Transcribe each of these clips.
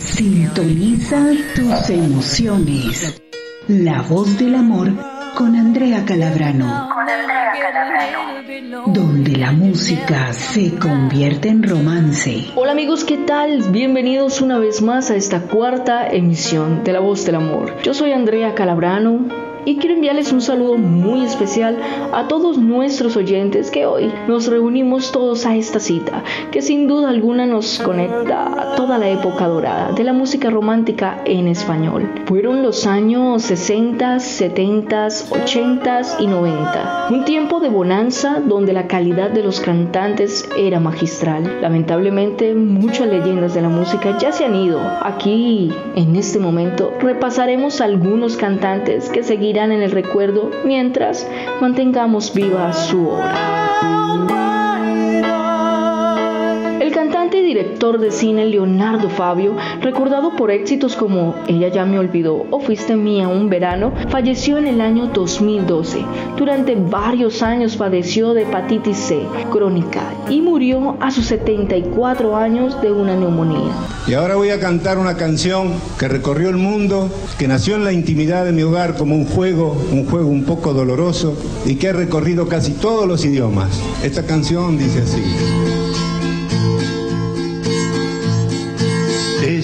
Sintoniza tus emociones. La voz del amor con Andrea Calabrano. Con Andrea Calabrano. Donde la música se convierte en romance. Hola amigos, ¿qué tal? Bienvenidos una vez más a esta cuarta emisión de La voz del amor. Yo soy Andrea Calabrano y quiero enviarles un saludo muy especial a todos nuestros oyentes que hoy nos reunimos todos a esta cita, que sin duda alguna nos conecta a toda la época dorada de la música romántica en español. Fueron los años 60, 70, 80 y 90, un tiempo de bonanza donde la calidad de los cantantes era magistral. Lamentablemente muchas leyendas de la música ya se han ido. Aquí, en este momento, repasaremos algunos cantantes que seguían en el recuerdo mientras mantengamos viva su obra. Director de cine Leonardo Fabio, recordado por éxitos como Ella ya me olvidó o Fuiste mía un verano, falleció en el año 2012. Durante varios años padeció de hepatitis C crónica y murió a sus 74 años de una neumonía. Y ahora voy a cantar una canción que recorrió el mundo, que nació en la intimidad de mi hogar como un juego, un juego un poco doloroso y que ha recorrido casi todos los idiomas. Esta canción dice así.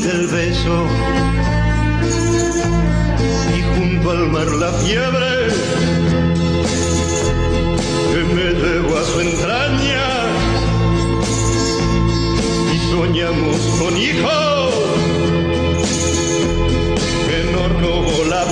dormida el beso. Y junto al mar la fiebre que me llevó a su entraña. Y soñamos con hijos que nos robó la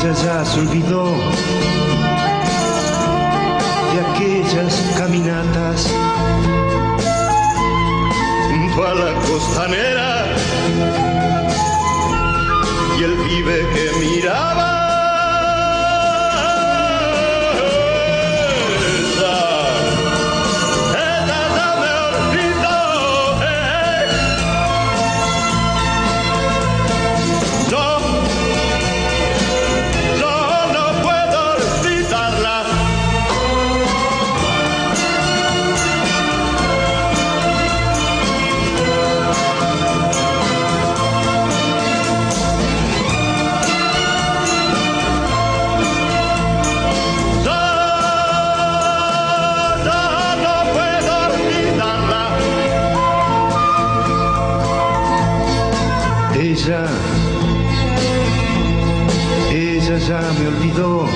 plata. se olvidó. De aquellas caminatas. Junto a la costanera. Y el pibe que miraba ya me olvidó.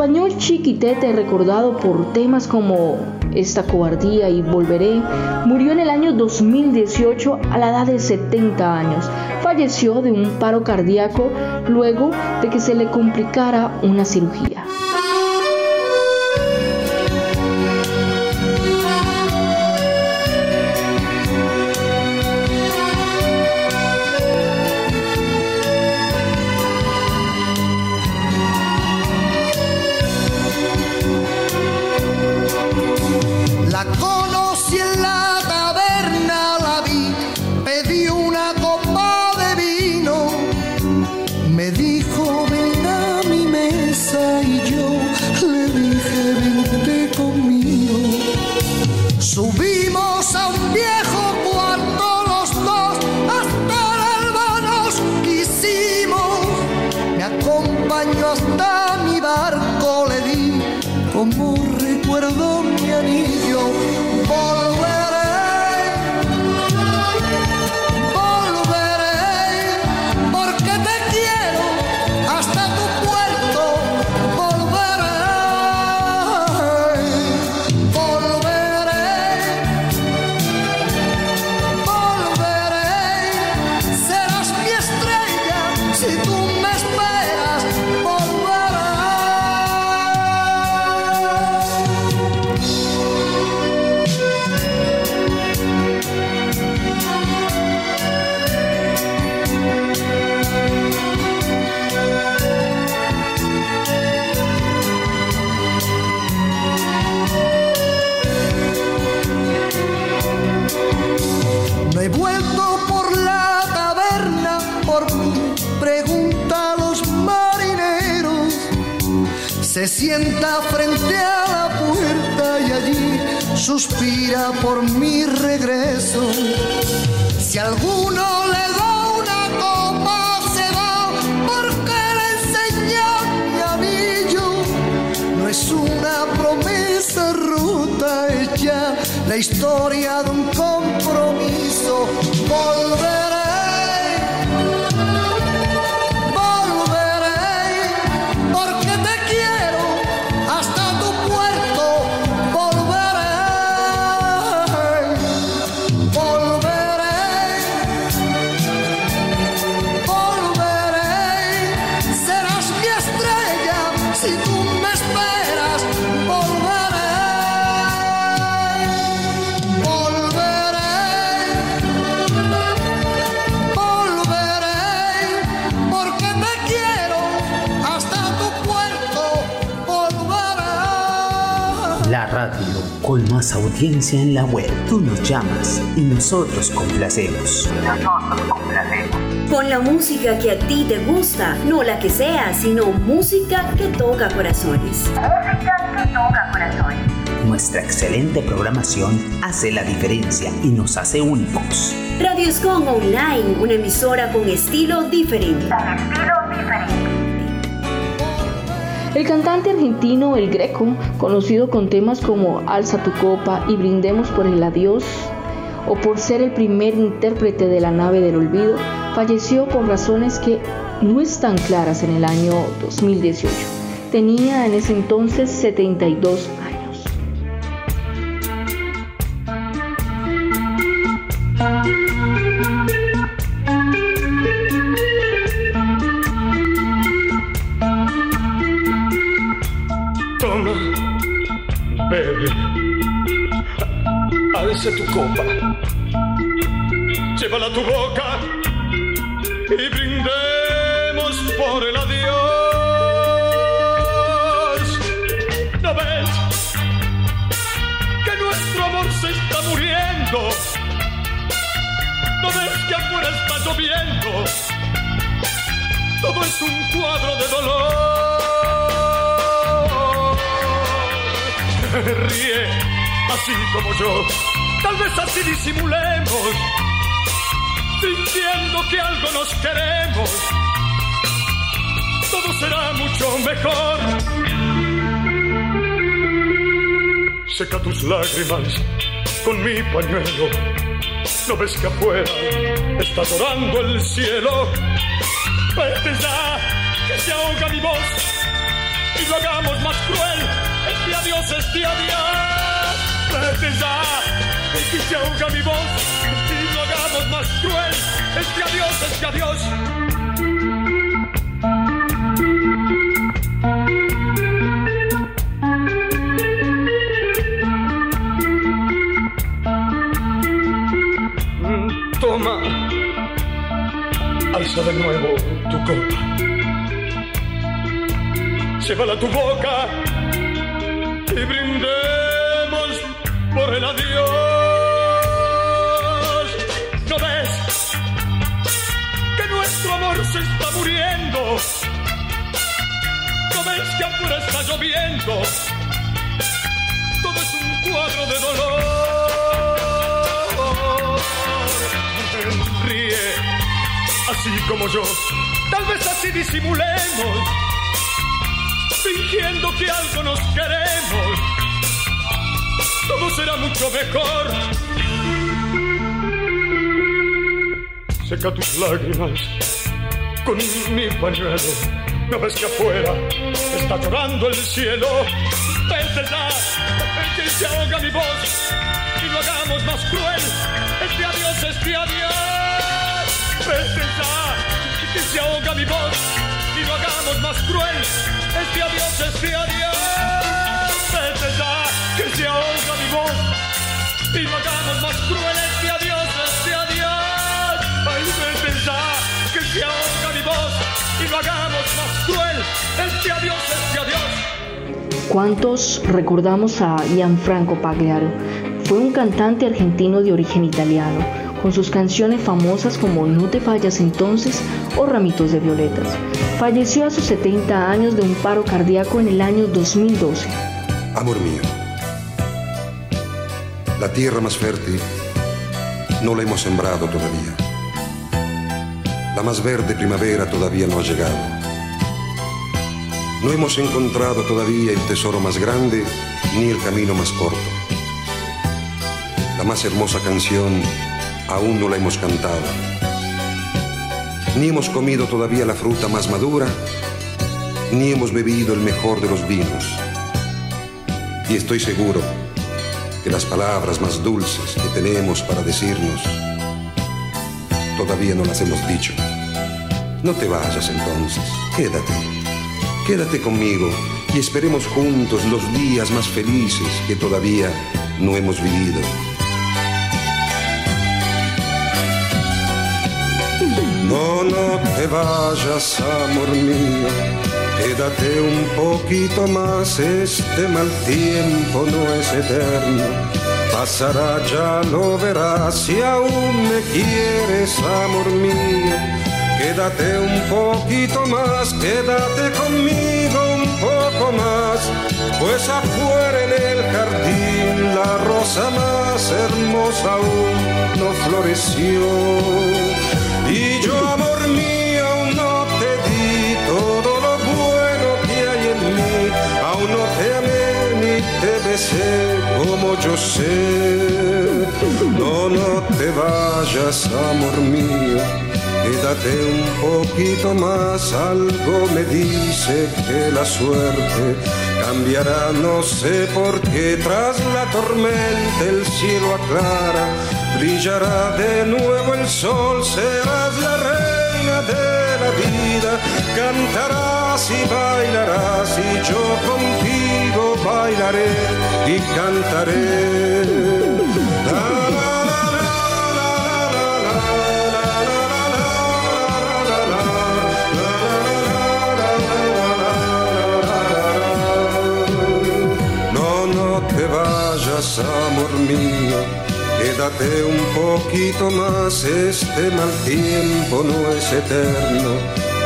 Español Chiquitete, recordado por temas como Esta cobardía y Volveré, murió en el año 2018 a la edad de 70 años. Falleció de un paro cardíaco luego de que se le complicara una cirugía. Se sienta frente a la puerta y allí suspira por mi regreso. Si alguno le da una copa se va porque le enseñó mi anillo. No es una promesa rota hecha, la historia de un compromiso. Volver más audiencia en la web. Tú nos llamas y nosotros complacemos. Nosotros complacemos. Con la música que a ti te gusta, no la que sea, sino música que toca corazones. Música que toca corazones. Nuestra excelente programación hace la diferencia y nos hace únicos. Radio Escon Online, una emisora con estilo diferente. Con estilo diferente. El cantante argentino El Greco, conocido con temas como Alza tu copa y Brindemos por el adiós, o por ser el primer intérprete de la nave del olvido, falleció por razones que no están claras en el año 2018. Tenía en ese entonces 72 años. Ríe así como yo Tal vez así disimulemos, fingiendo que algo nos queremos. Todo será mucho mejor. Seca tus lágrimas con mi pañuelo. ¿No ves que afuera está llorando el cielo? Vete ya, que se ahoga mi voz. y lo hagamos más cruel. Este adiós, este adiós. Vete ya, que se ahoga mi voz y lo hagamos más cruel. Este adiós, este adiós. alza de nuevo tu copa. Llévala a tu boca y brindemos por el adiós. ¿No ves que nuestro amor se está muriendo? ¿No ves que afuera está lloviendo? Todo es un cuadro de dolor. Ríe así como yo. Tal vez así disimulemos, fingiendo que algo nos queremos. Todo será mucho mejor. Seca tus lágrimas con mi pañuelo. No ves que afuera está llorando el cielo. Vete ya, que se ahoga mi voz y lo hagamos más cruel. Este adiós, este adiós ya, que se ahoga mi voz y lo hagamos más cruel. Este adiós, este adiós. Vete ya, que se ahoga mi voz y lo hagamos más cruel. Este adiós, este adiós. Ay, vete ya, que se ahoga mi voz y lo hagamos más cruel. Este adiós, este adiós. ¿Cuántos recordamos a Gianfranco Pagliaro? Fue un cantante argentino de origen italiano con sus canciones famosas como No te fallas entonces o Ramitos de Violetas. Falleció a sus 70 años de un paro cardíaco en el año 2012. Amor mío, la tierra más fértil no la hemos sembrado todavía. La más verde primavera todavía no ha llegado. No hemos encontrado todavía el tesoro más grande ni el camino más corto. La más hermosa canción aún no la hemos cantado. Ni hemos comido todavía la fruta más madura, ni hemos bebido el mejor de los vinos. Y estoy seguro que las palabras más dulces que tenemos para decirnos, todavía no las hemos dicho. No te vayas entonces, quédate, quédate conmigo y esperemos juntos los días más felices que todavía no hemos vivido. No, te vayas, amor mío, quédate un poquito más, este mal tiempo no es eterno. Pasará, ya lo verás, si aún me quieres, amor mío. Quédate un poquito más, quédate conmigo un poco más, pues afuera en el jardín la rosa más hermosa aún no floreció y yo, amor mío, aún no te di todo lo bueno que hay en mí. Aún no te amé ni te besé como yo sé. No, no te vayas, amor mío. Quédate un poquito más, algo me dice que la suerte cambiará, no sé por qué, tras la tormenta el cielo aclara brillará de nuevo el sol, serás la reina de la vida, cantarás y bailarás y yo contigo bailaré y cantaré. No, no te vayas, amor mío Quédate un poquito más, este mal tiempo no es eterno.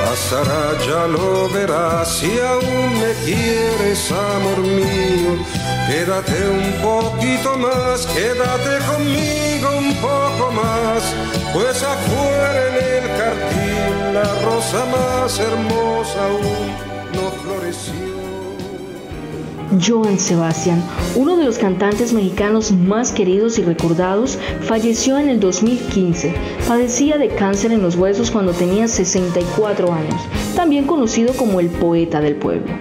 Pasará, ya lo verás, si aún me quieres, amor mío. Quédate un poquito más, quédate conmigo un poco más, pues afuera en el jardín la rosa más hermosa aún no floreció. Joan Sebastián, uno de los cantantes mexicanos más queridos y recordados, falleció en el 2015. Padecía de cáncer en los huesos cuando tenía 64 años, también conocido como el poeta del pueblo.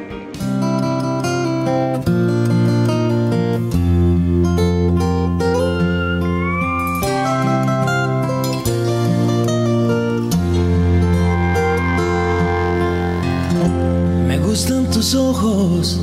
Me gustan tus ojos,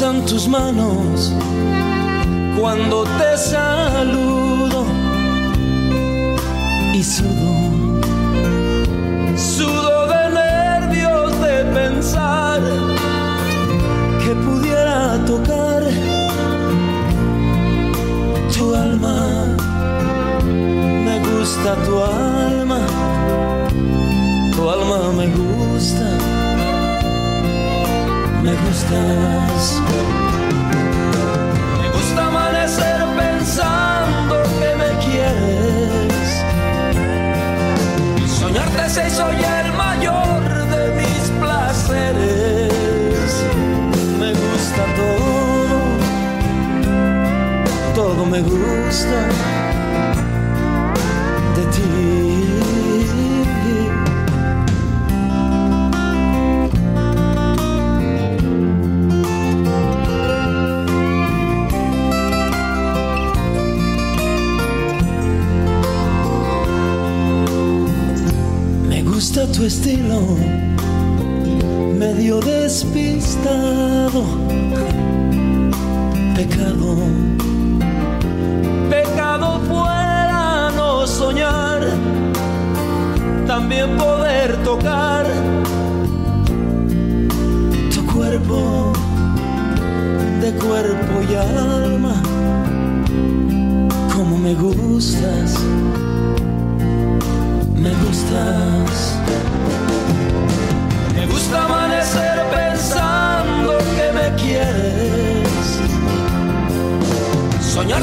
gustan tus manos cuando te saludo y sudo, sudo de nervios de pensar que pudiera tocar tu alma. Me gusta tu alma tu alma me gusta, me gustas.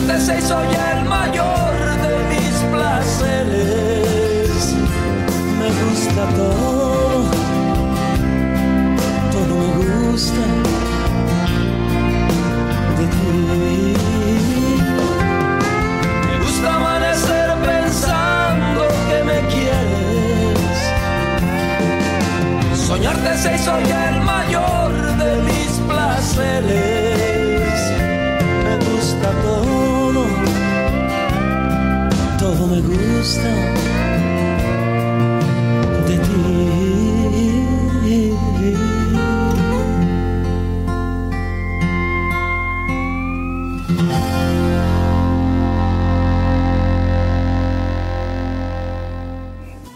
Se hizo ya el mayor de mis placeres. Me gusta todo, todo me gusta de ti. Me gusta amanecer pensando que me quieres. Soñarte se ya el mayor de mis placeres. Me gusta de ti.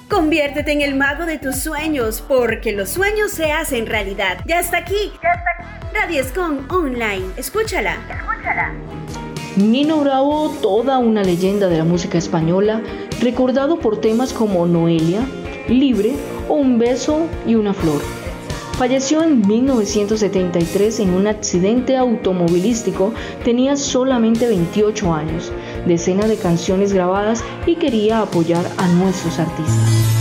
Conviértete en el mago de tus sueños, porque los sueños se hacen realidad. Ya está aquí. Ya está aquí. Radio Escon Online. Escúchala. Escúchala. Nino Bravo, toda una leyenda de la música española, recordado por temas como Noelia, Libre o Un beso y una flor. Falleció en 1973 en un accidente automovilístico, tenía solamente 28 años, decenas de canciones grabadas y quería apoyar a nuestros artistas.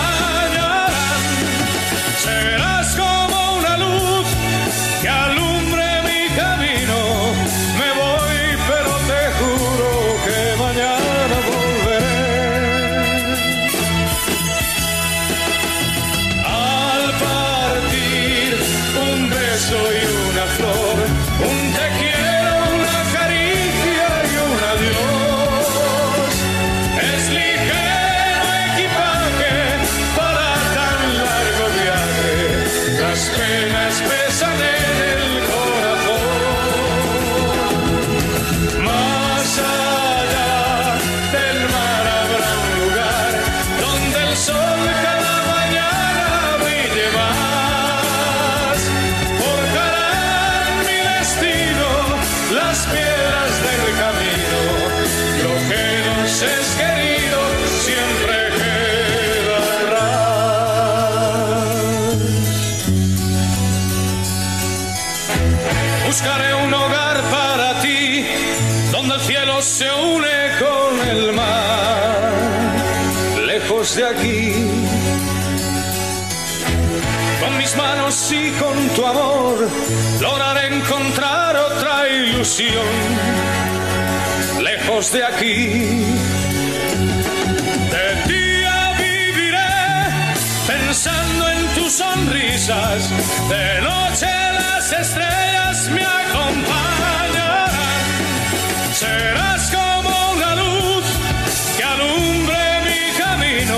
Lejos de aquí. De día viviré pensando en tus sonrisas, de noche las estrellas me acompañarán. Serás como una luz que alumbre mi camino.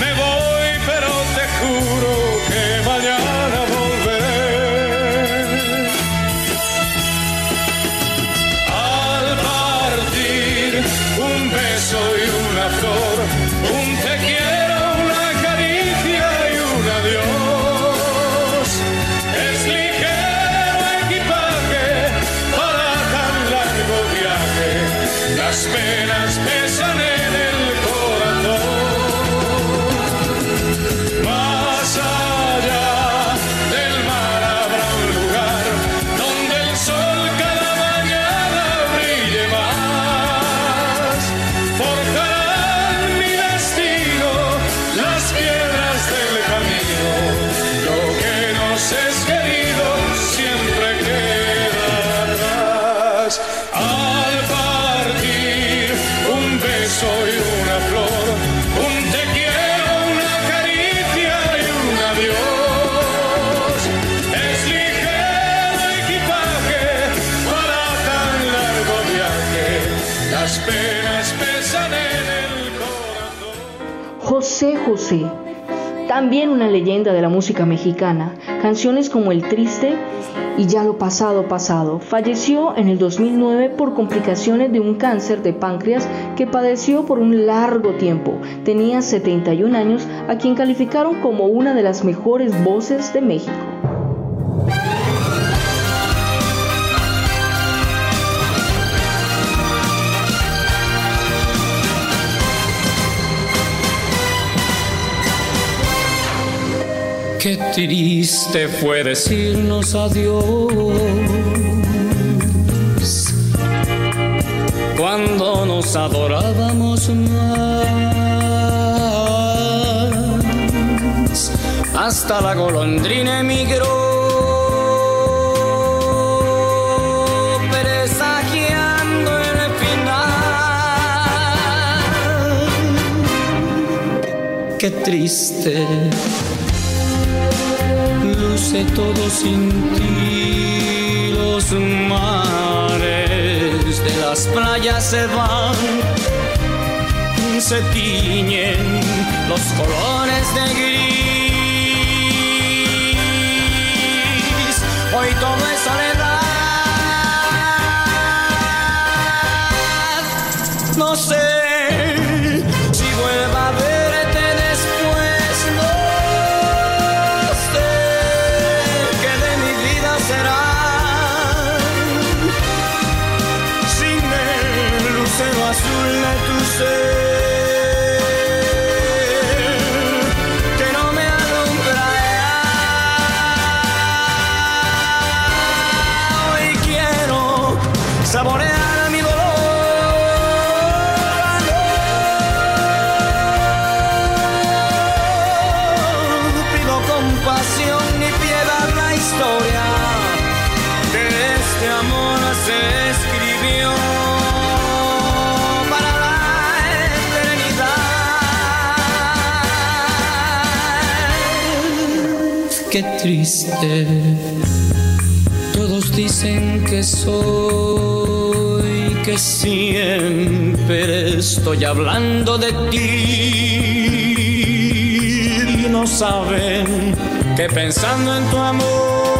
Me voy, pero te juro También una leyenda de la música mexicana, canciones como El Triste y Ya lo pasado pasado, falleció en el 2009 por complicaciones de un cáncer de páncreas que padeció por un largo tiempo. Tenía 71 años, a quien calificaron como una de las mejores voces de México. Qué triste fue decirnos adiós cuando nos adorábamos más. Hasta la golondrina emigró. presagiando el final. Qué triste luce todo sin ti. Los mares de las playas se van, se tiñen los colores de gris. Hoy todo es soledad. No sé Triste. Todos dicen que soy, que siempre estoy hablando de ti. Y no saben que pensando en tu amor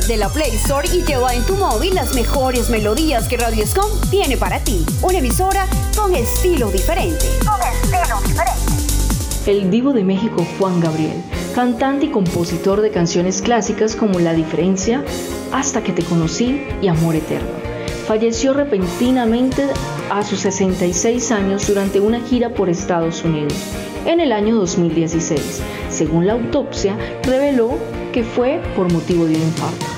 De la Play Store y lleva en tu móvil las mejores melodías que Radio Scom tiene para ti. Una emisora con estilo diferente. Con estilo diferente. El divo de México Juan Gabriel, cantante y compositor de canciones clásicas como La diferencia, Hasta que te conocí y Amor eterno. Falleció repentinamente a sus 66 años durante una gira por Estados Unidos en el año 2016. Según la autopsia, reveló que fue por motivo de un infarto.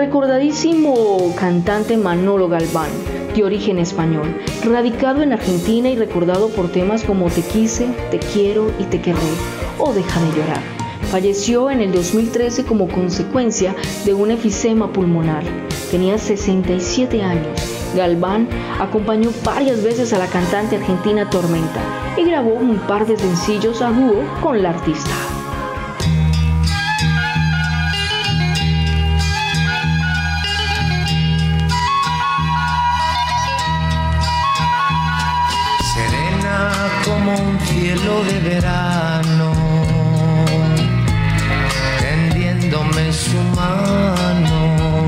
Recordadísimo cantante Manolo Galván, de origen español, radicado en Argentina y recordado por temas como Te quise, Te quiero y Te querré o Deja de llorar, falleció en el 2013 como consecuencia de un efisema pulmonar. Tenía 67 años. Galván acompañó varias veces a la cantante argentina Tormenta y grabó un par de sencillos a dúo con la artista. Cielo de verano, tendiéndome su mano,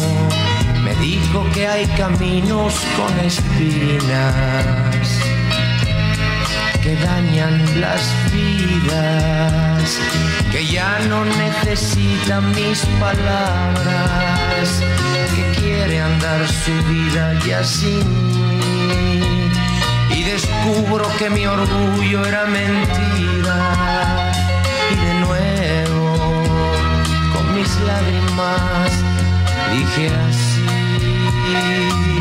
me dijo que hay caminos con espinas que dañan las vidas, que ya no necesitan mis palabras, que quiere andar su vida ya sin mí descubro que mi orgullo era mentira. Y de nuevo con mis lágrimas dije así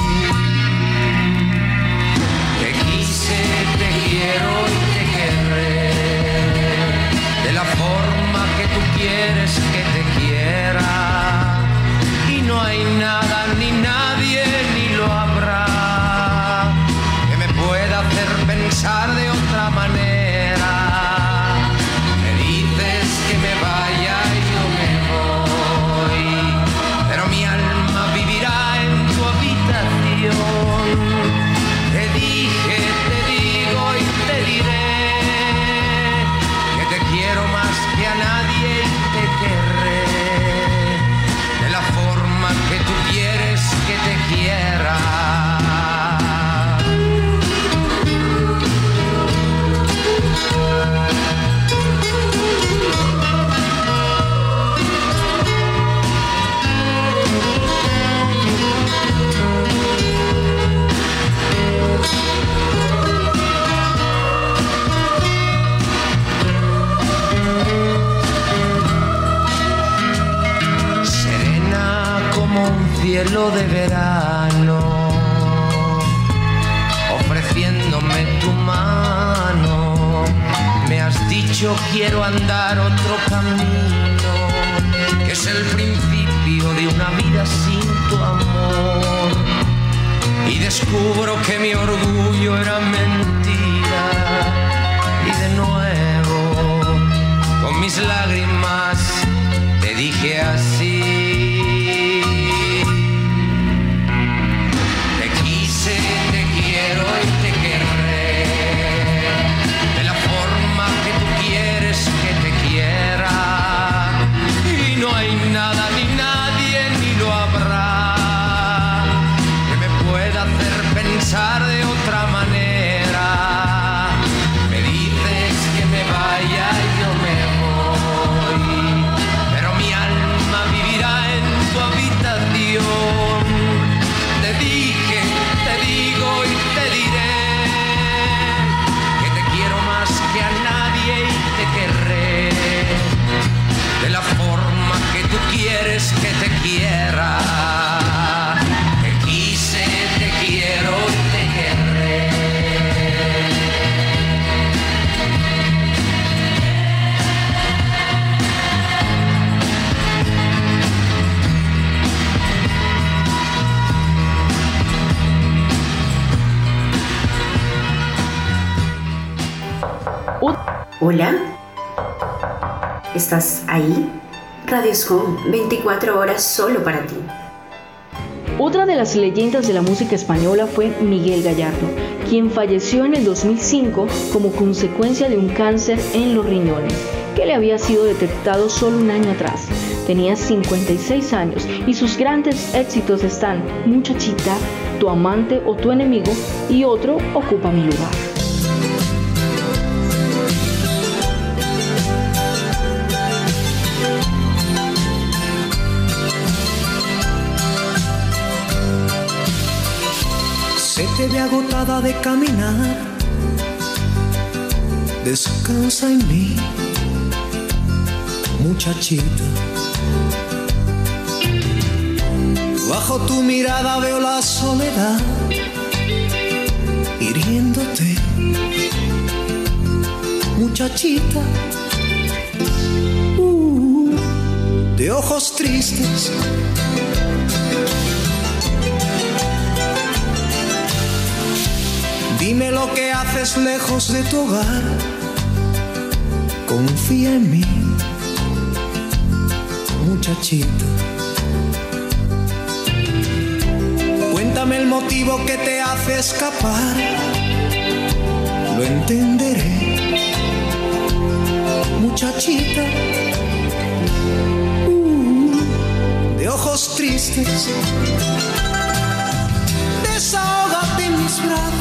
descubro que mi orgullo era mentira. Y de nuevo, con mis lágrimas, te dije así. Hola, ¿estás ahí? Radio Home, 24 horas solo para ti. Otra de las leyendas de la música española fue Miguel Gallardo, quien falleció en el 2005 como consecuencia de un cáncer en los riñones, que le había sido detectado solo un año atrás. Tenía 56 años y sus grandes éxitos están Muchachita, Tu amante o tu enemigo y otro Ocupa mi lugar. Agotada de caminar, descansa en mí, muchachita. Bajo tu mirada veo la soledad hiriéndote, muchachita. Uh, de ojos tristes. Dime lo que haces lejos de tu hogar. Confía en mí, muchachita. Cuéntame el motivo que te hace escapar. Lo entenderé, muchachita. Uh, de ojos tristes. Desahógate en mis brazos.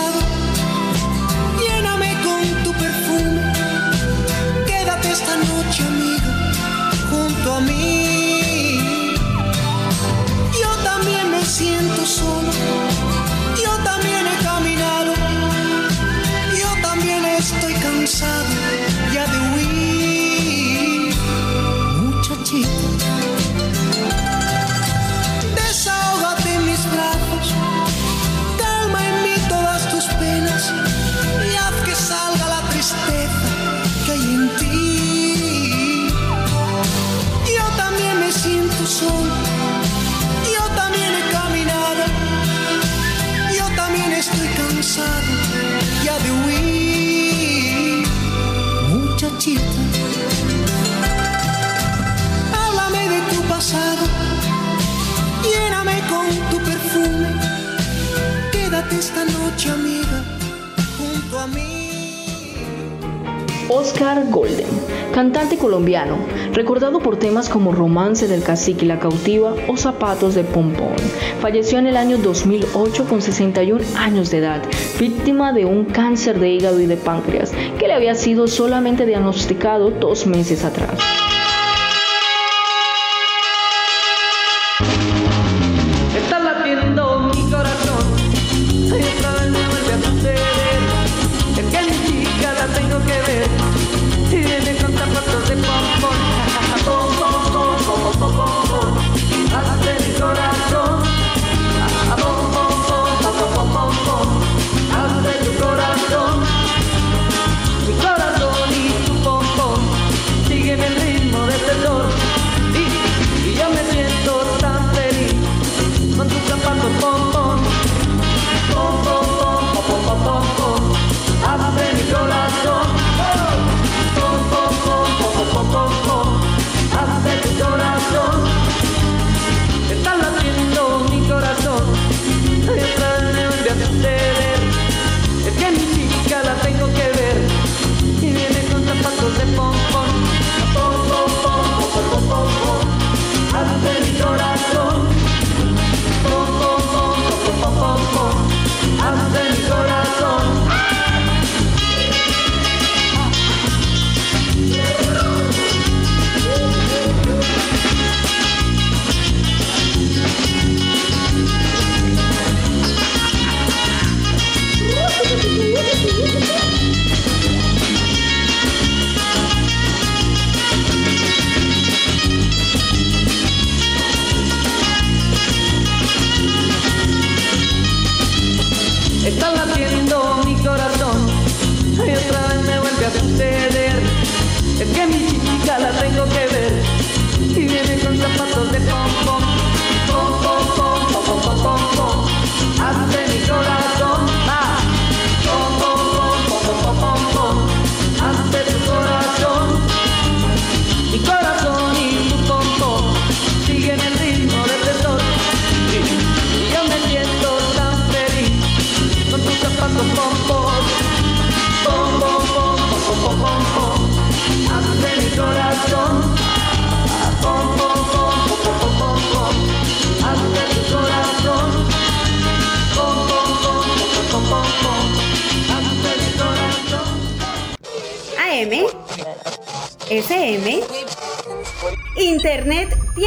Golden, cantante colombiano, recordado por temas como Romance del Cacique y la Cautiva o Zapatos de Pompón. Falleció en el año 2008 con 61 años de edad, víctima de un cáncer de hígado y de páncreas que le había sido solamente diagnosticado dos meses atrás.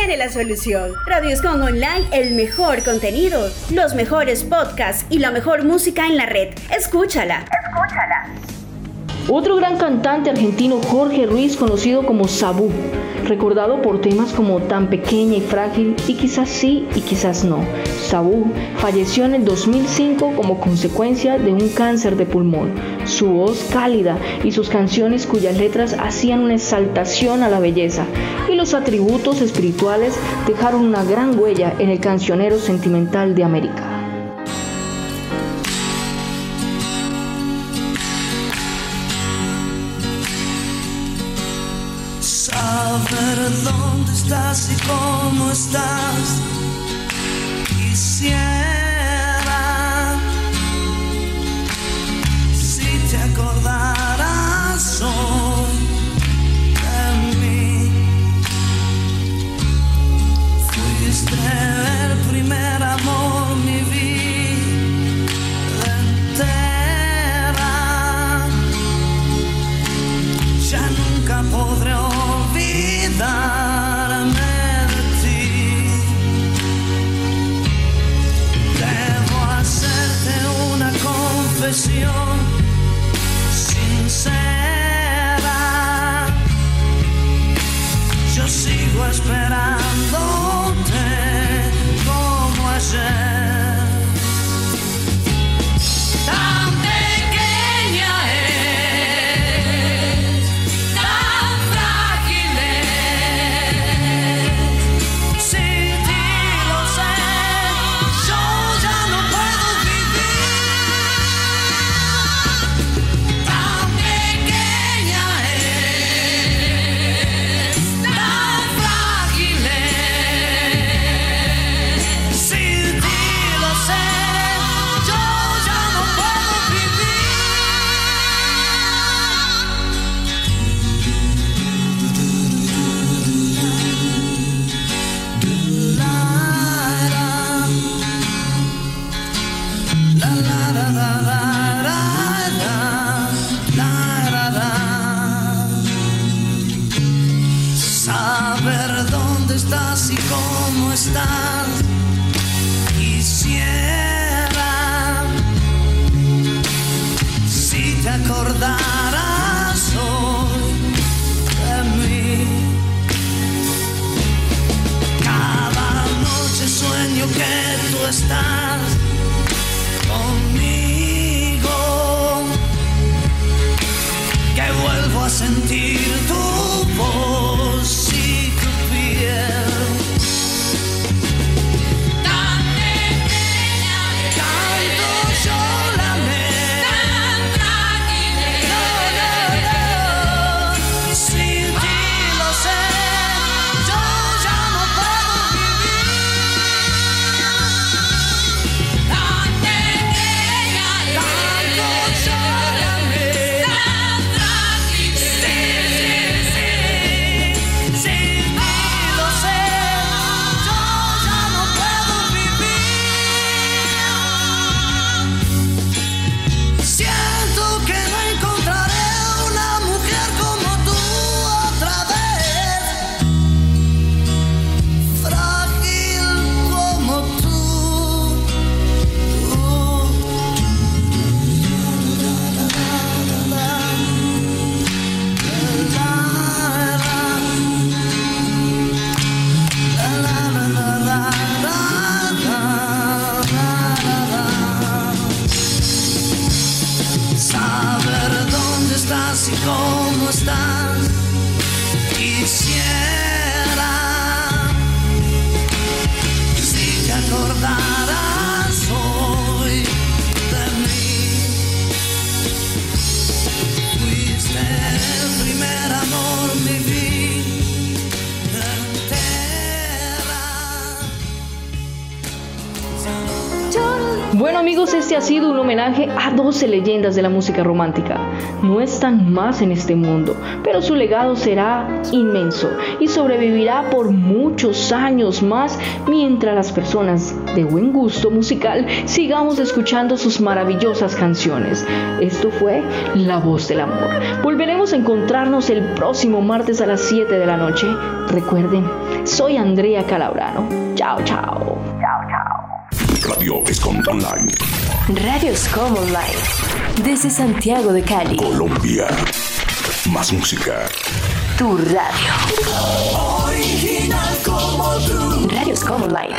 Tiene la solución. Radios Online, el mejor contenido, los mejores podcasts y la mejor música en la red. Escúchala. Escúchala. Otro gran cantante argentino, Jorge Ruiz, conocido como Sabú, recordado por temas como Tan pequeña y frágil y quizás sí y quizás no. Sabú falleció en el 2005 como consecuencia de un cáncer de pulmón. Su voz cálida y sus canciones cuyas letras hacían una exaltación a la belleza y los atributos espirituales dejaron una gran huella en el cancionero sentimental de América. Dónde estás y cómo estás. Quisiera Saber dónde estás y cómo estás. Quisiera si te acordaras hoy de mí. Cada noche sueño que tú estás 12 leyendas de la música romántica. No están más en este mundo, pero su legado será inmenso y sobrevivirá por muchos años más mientras las personas de buen gusto musical sigamos escuchando sus maravillosas canciones. Esto fue La Voz del Amor. Volveremos a encontrarnos el próximo martes a las 7 de la noche. Recuerden, soy Andrea Calabrano. Chao, chao. Chao, chao. Radio Escom Online. Radio Escom Online. Desde Santiago de Cali. Colombia. Más música. Tu radio. Original como tú. Radio Escom Online.